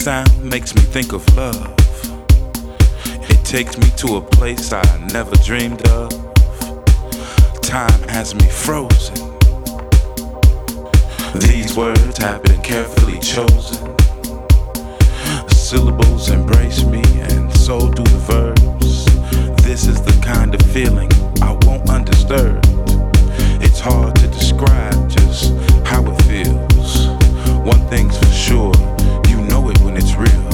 sound makes me think of love. It takes me to a place I never dreamed of. Time has me frozen. These words have been carefully chosen. Syllables embrace me, and so do the verbs. This is the kind of feeling I won't undisturb. It's hard to describe just how it feels. One thing's for sure, it's real.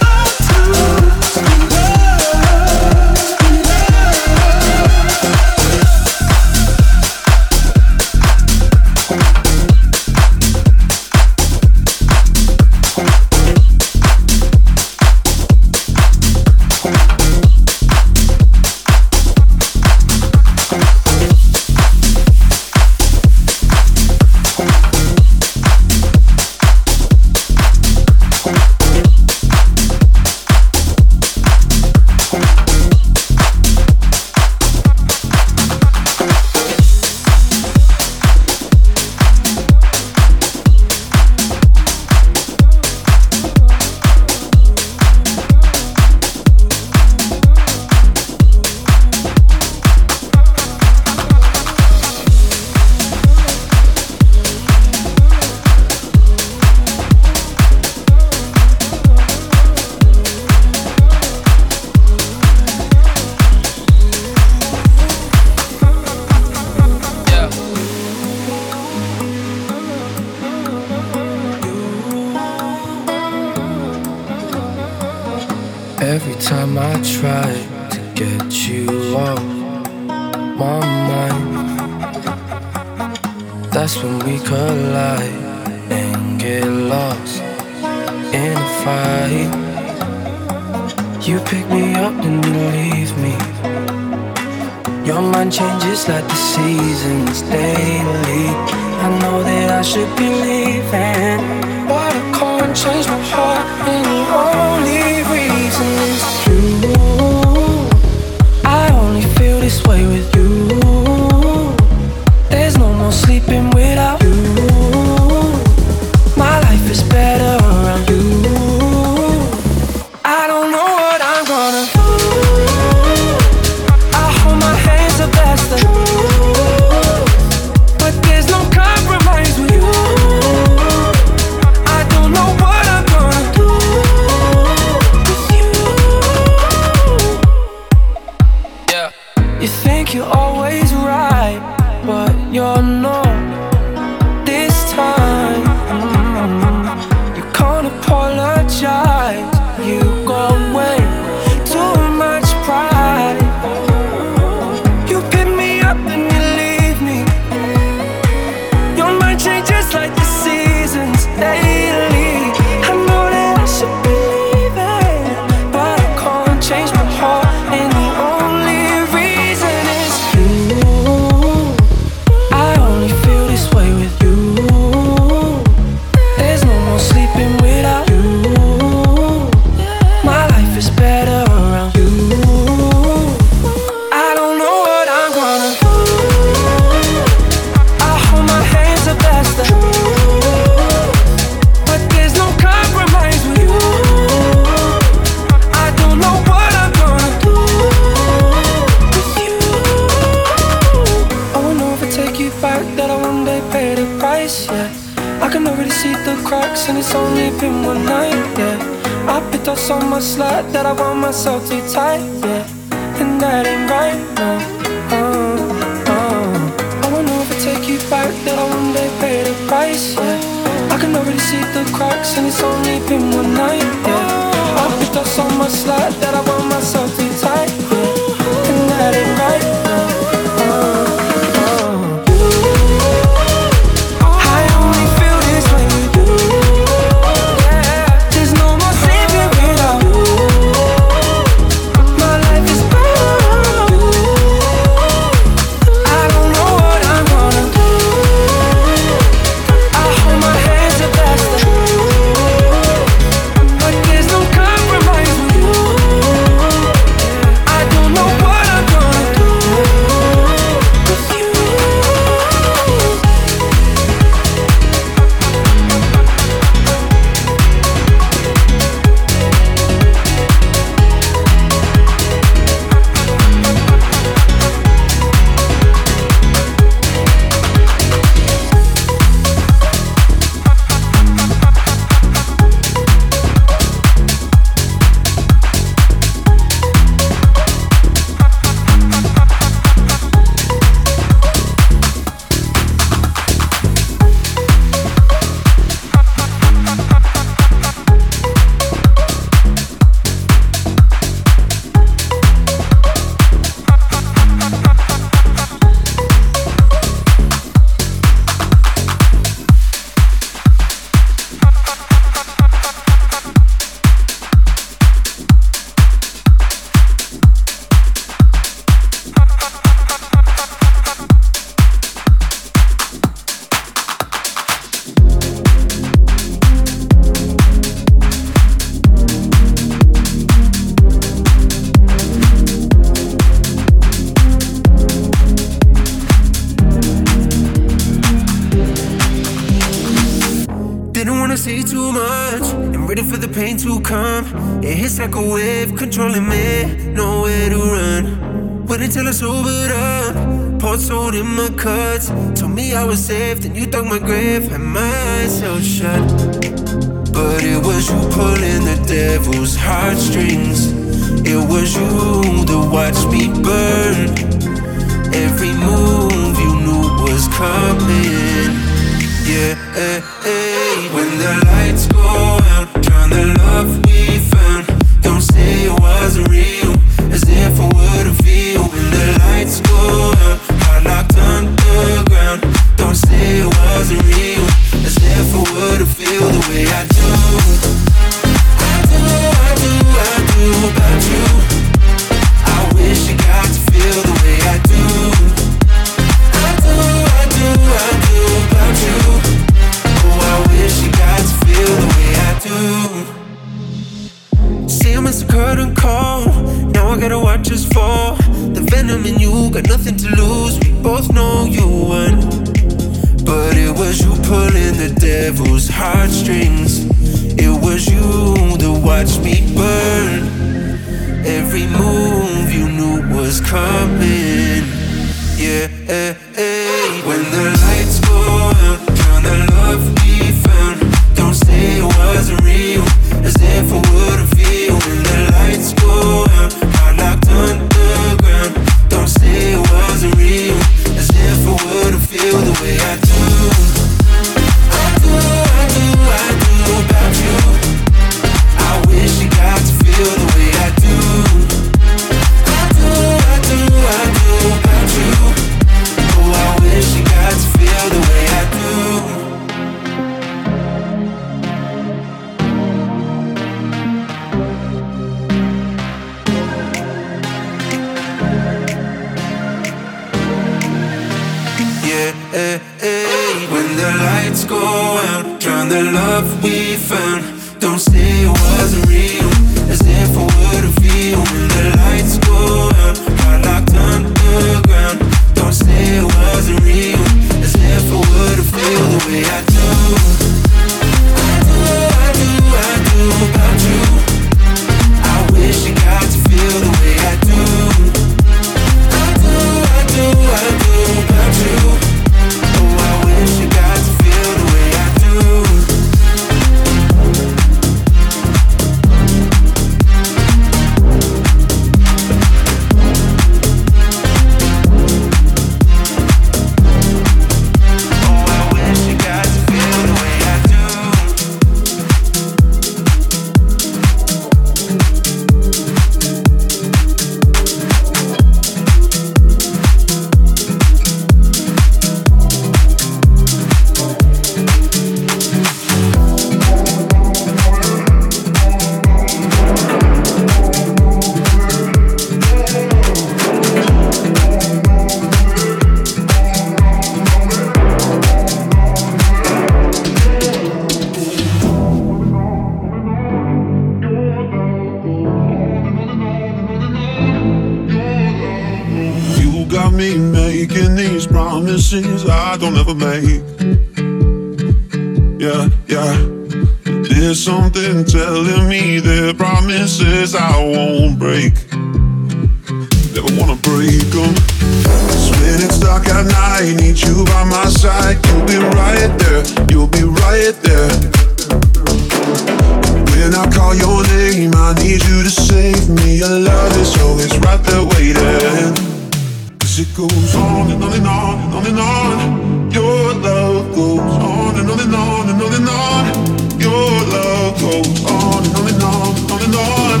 It goes on and on and on and on and on. Your love goes on and on and on and on and on. Your love goes on and on and on and on and on.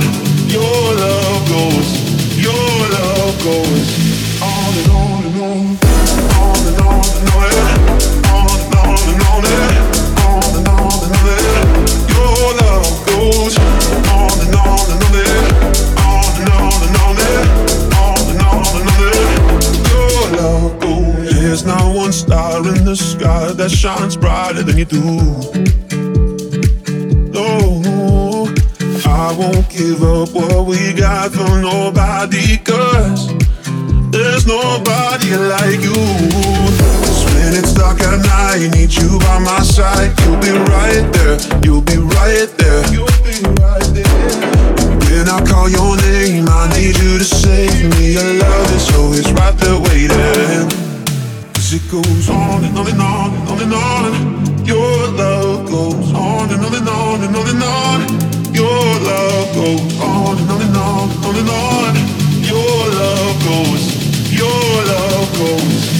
Your love goes, your love goes star in the sky that shines brighter than you do. No, I won't give up what we got from nobody, cause there's nobody like you. When it's dark at night, need you by my side. You'll be right there, you'll be right there. You'll be right there. When I call your name, I need you to save me. Your love is always right there waiting. It goes on and on and on and on and on. Your love goes on and on and on and on and on. Your love goes on and on and on and on and on. Your love goes, your love goes